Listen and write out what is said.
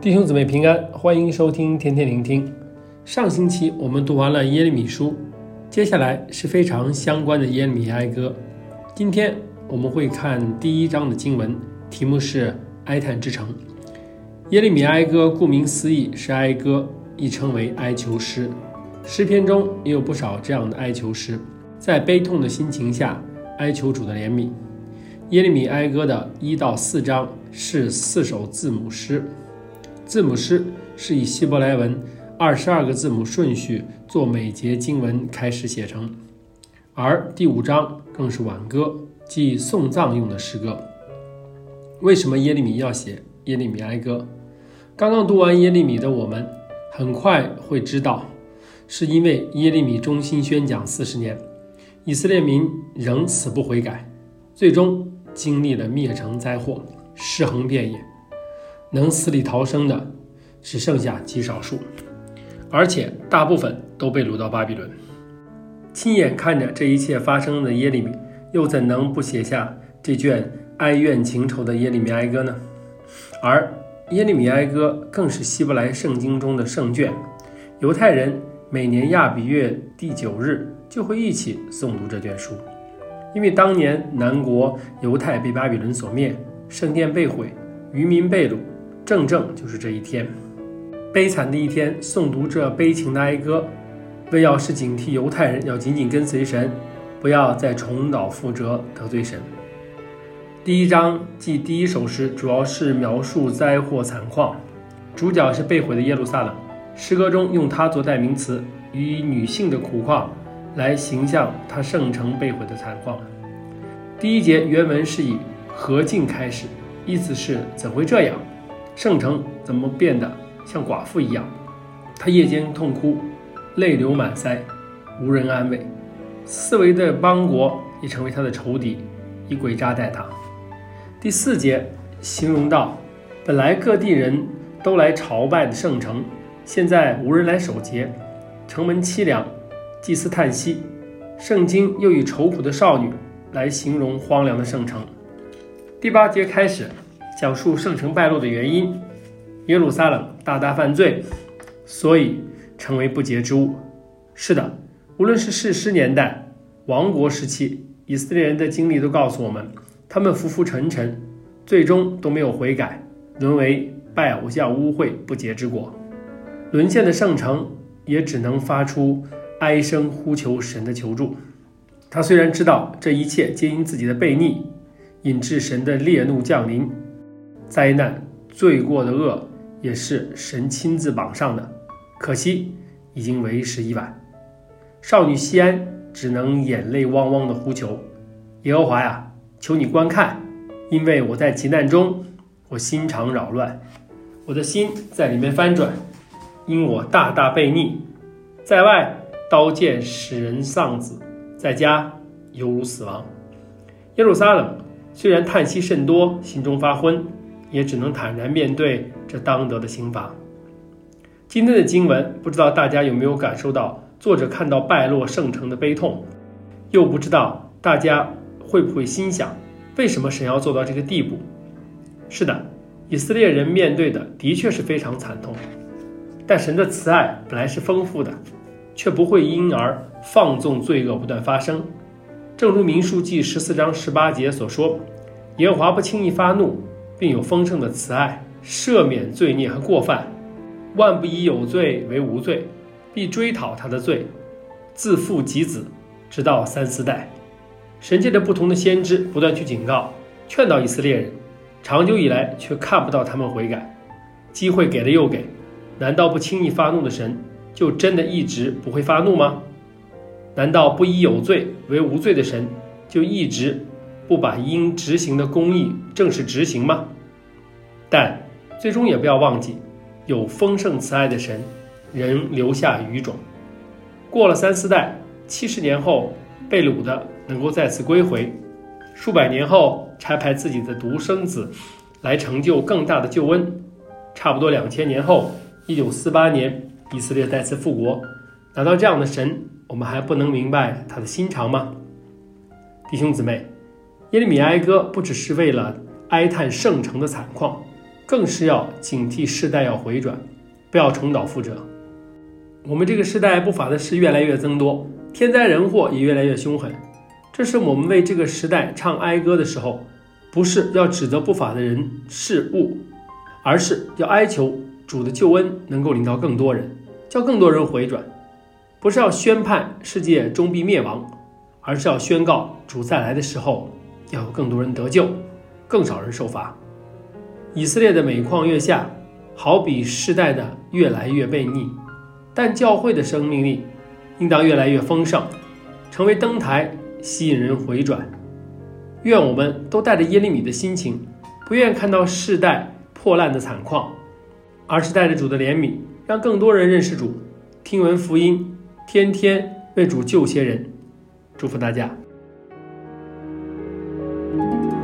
弟兄姊妹平安，欢迎收听天天聆听。上星期我们读完了耶利米书，接下来是非常相关的耶利米哀歌。今天我们会看第一章的经文，题目是哀叹之城。耶利米哀歌顾名思义是哀歌，亦称为哀求诗。诗篇中也有不少这样的哀求诗，在悲痛的心情下哀求主的怜悯。耶利米哀歌的一到四章是四首字母诗。字母诗是以希伯来文二十二个字母顺序做每节经文开始写成，而第五章更是挽歌，即送葬用的诗歌。为什么耶利米要写耶利米哀歌？刚刚读完耶利米的我们很快会知道，是因为耶利米忠心宣讲四十年，以色列民仍死不悔改，最终经历了灭城灾祸，尸横遍野。能死里逃生的只剩下极少数，而且大部分都被掳到巴比伦。亲眼看着这一切发生的耶利米，又怎能不写下这卷哀怨情仇的耶利米哀歌呢？而耶利米哀歌更是希伯来圣经中的圣卷，犹太人每年亚比月第九日就会一起诵读这卷书，因为当年南国犹太被巴比伦所灭，圣殿被毁，余民被掳。正正就是这一天，悲惨的一天。诵读这悲情的哀歌，为要是警惕犹太人要紧紧跟随神，不要再重蹈覆辙得罪神。第一章即第一首诗，主要是描述灾祸惨况，主角是被毁的耶路撒冷。诗歌中用它做代名词，以女性的苦况来形象她圣城被毁的惨况。第一节原文是以何竟开始，意思是怎会这样？圣城怎么变得像寡妇一样？他夜间痛哭，泪流满腮，无人安慰。四围的邦国也成为他的仇敌，以诡诈待他。第四节形容到，本来各地人都来朝拜的圣城，现在无人来守节，城门凄凉，祭司叹息。圣经又以愁苦的少女来形容荒凉的圣城。第八节开始。讲述圣城败落的原因，耶路撒冷大大犯罪，所以成为不洁之物。是的，无论是士师年代、亡国时期，以色列人的经历都告诉我们，他们浮浮沉沉，最终都没有悔改，沦为拜偶像、污秽不洁之国。沦陷的圣城也只能发出哀声，呼求神的求助。他虽然知道这一切皆因自己的悖逆，引致神的烈怒降临。灾难、罪过的恶也是神亲自绑上的，可惜已经为时已晚。少女西安只能眼泪汪汪地呼求：“耶和华呀，求你观看，因为我在急难中，我心肠扰乱，我的心在里面翻转，因我大大悖逆，在外刀剑使人丧子，在家犹如死亡。耶路撒冷虽然叹息甚多，心中发昏。”也只能坦然面对这当得的刑罚。今天的经文，不知道大家有没有感受到作者看到败落圣城的悲痛，又不知道大家会不会心想，为什么神要做到这个地步？是的，以色列人面对的的确是非常惨痛，但神的慈爱本来是丰富的，却不会因而放纵罪恶不断发生。正如民数记十四章十八节所说：“耶和华不轻易发怒。”并有丰盛的慈爱，赦免罪孽和过犯，万不以有罪为无罪，必追讨他的罪，自父及子，直到三四代。神借着不同的先知不断去警告、劝导以色列人，长久以来却看不到他们悔改，机会给了又给，难道不轻易发怒的神就真的一直不会发怒吗？难道不以有罪为无罪的神就一直？不把应执行的公义正式执行吗？但最终也不要忘记，有丰盛慈爱的神，仍留下余种。过了三四代，七十年后被掳的能够再次归回，数百年后拆派自己的独生子来成就更大的救恩。差不多两千年后，一九四八年以色列再次复国。难道这样的神，我们还不能明白他的心肠吗？弟兄姊妹。耶利米哀歌不只是为了哀叹圣城的惨况，更是要警惕世代要回转，不要重蹈覆辙。我们这个时代不法的事越来越增多，天灾人祸也越来越凶狠。这是我们为这个时代唱哀歌的时候，不是要指责不法的人事物，而是要哀求主的救恩能够领到更多人，叫更多人回转。不是要宣判世界终必灭亡，而是要宣告主再来的时候，要有更多人得救，更少人受罚。以色列的每况愈下，好比世代的越来越悖逆，但教会的生命力应当越来越丰盛，成为灯台，吸引人回转。愿我们都带着耶利米的心情，不愿看到世代破烂的惨况，而是带着主的怜悯，让更多人认识主，听闻福音。天天为主救些人，祝福大家。thank you